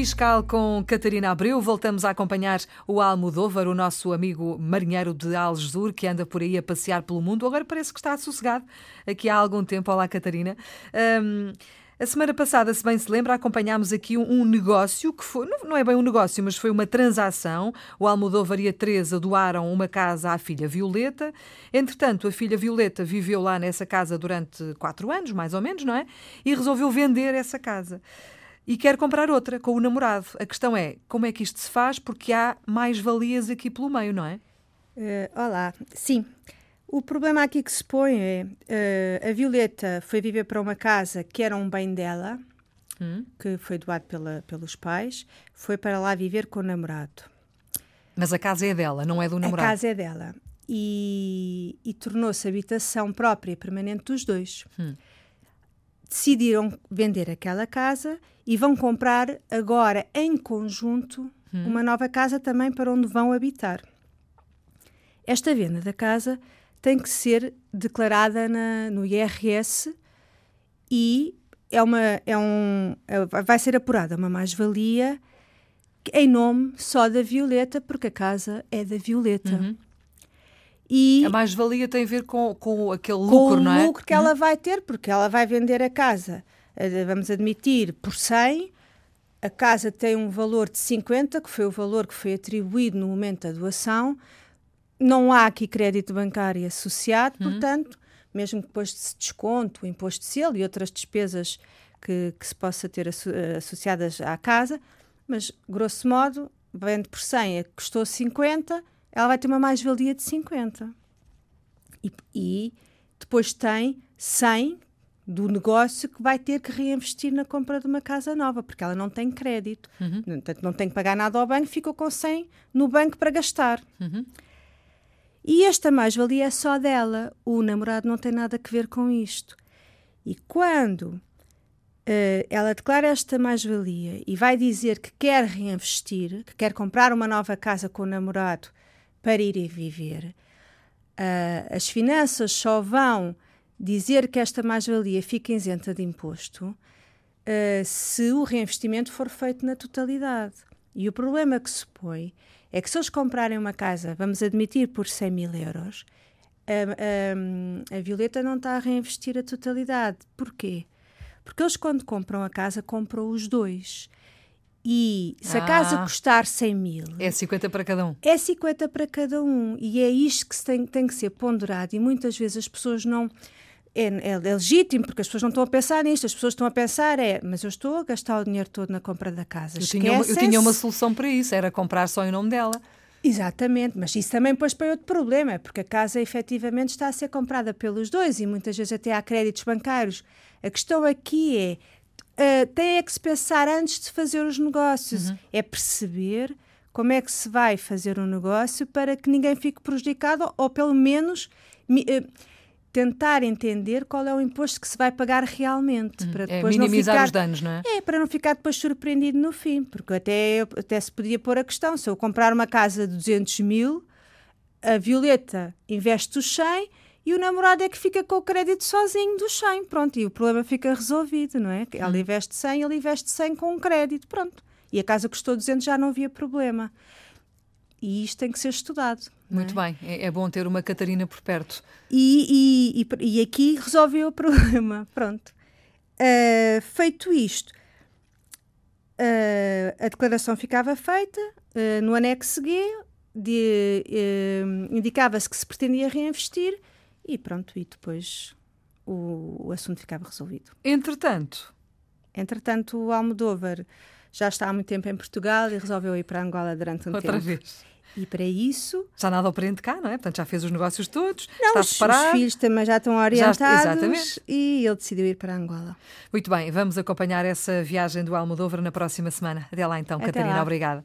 Fiscal com Catarina Abreu. Voltamos a acompanhar o Almodóvar, o nosso amigo marinheiro de Algesur, que anda por aí a passear pelo mundo. Agora parece que está sossegado aqui há algum tempo. Olá, Catarina. Um, a semana passada, se bem se lembra, acompanhámos aqui um, negócio que foi, não, é bem um negócio, mas foi uma transação. O Almodóvar e a Teresa doaram uma casa à filha Violeta. Entretanto, a filha Violeta viveu lá nessa casa durante quatro anos, mais ou menos, não é? E resolveu vender essa casa e quer comprar outra com o namorado. A questão é como é que isto se faz, porque há mais valias aqui pelo meio, não é? Uh, olá, sim. O problema aqui que se põe é uh, a Violeta foi viver para uma casa que era um bem dela, hum. que foi doado pela, pelos pais, foi para lá viver com o namorado. Mas a casa é dela, não é do namorado? A casa é dela. E, e tornou-se habitação própria e permanente dos dois. Hum decidiram vender aquela casa e vão comprar agora em conjunto hum. uma nova casa também para onde vão habitar. Esta venda da casa tem que ser declarada na, no IRS e é uma, é um, é, vai ser apurada uma mais-valia em nome só da Violeta, porque a casa é da Violeta. Uhum. E a mais-valia tem a ver com, com aquele lucro, com não é? o lucro que uhum. ela vai ter, porque ela vai vender a casa, eh, vamos admitir, por 100. A casa tem um valor de 50, que foi o valor que foi atribuído no momento da doação. Não há aqui crédito bancário associado, uhum. portanto, mesmo depois de desconto, o imposto de selo e outras despesas que, que se possa ter eh, associadas à casa, mas, grosso modo, vende por 100, custou 50, ela vai ter uma mais-valia de 50. E, e depois tem 100 do negócio que vai ter que reinvestir na compra de uma casa nova, porque ela não tem crédito. Uhum. Portanto, não tem que pagar nada ao banco, ficou com 100 no banco para gastar. Uhum. E esta mais-valia é só dela. O namorado não tem nada a ver com isto. E quando uh, ela declara esta mais-valia e vai dizer que quer reinvestir, que quer comprar uma nova casa com o namorado para ir e viver. Uh, as finanças só vão dizer que esta mais-valia fica isenta de imposto uh, se o reinvestimento for feito na totalidade. E o problema que se põe é que se eles comprarem uma casa, vamos admitir, por 100 mil euros, a, a, a Violeta não está a reinvestir a totalidade. Porquê? Porque eles, quando compram a casa, compram os dois. E se a casa ah. custar 100 mil. É 50 para cada um. É 50 para cada um. E é isto que tem, tem que ser ponderado. E muitas vezes as pessoas não. É, é, é, legítimo, porque as pessoas não estão a pensar nisto, as pessoas estão a pensar, é, mas eu estou a gastar o dinheiro todo na compra da casa. Eu, tinha uma, eu tinha uma solução para isso, era comprar só em nome dela. Exatamente, mas isso também pôs para outro problema, porque a casa efetivamente está a ser comprada pelos dois e muitas vezes até há créditos bancários. A questão aqui é uh, tem é que se pensar antes de fazer os negócios. Uhum. É perceber como é que se vai fazer um negócio para que ninguém fique prejudicado ou, pelo menos, uh, tentar entender qual é o imposto que se vai pagar realmente. Uhum. Para é depois é minimizar não ficar, os danos, não é? É, para não ficar depois surpreendido no fim. Porque até, até se podia pôr a questão: se eu comprar uma casa de 200 mil, a Violeta investe os 100 e o namorado é que fica com o crédito sozinho do 100, pronto, e o problema fica resolvido, não é? Ela investe 100, ele investe 100 com um crédito, pronto. E a casa custou 200, já não havia problema. E isto tem que ser estudado. Muito é? bem, é, é, bom ter uma Catarina por perto. E, e, e, e aqui resolveu o problema, pronto. Uh, feito isto, uh, a declaração ficava feita, uh, no anexo G indicava-se que se pretendia reinvestir e pronto, e depois o, o assunto ficava resolvido. Entretanto? Entretanto, o Almodóvar já está há muito tempo em Portugal e resolveu ir para Angola durante um Outra tempo. Outra vez. E para isso. Já nada ao prende cá, não é? Portanto, já fez os negócios todos, não, está os, separado. Os filhos também já estão orientados. Já, exatamente. E ele decidiu ir para Angola. Muito bem, vamos acompanhar essa viagem do Almodóvar na próxima semana. Até lá então, Até Catarina, lá. obrigada.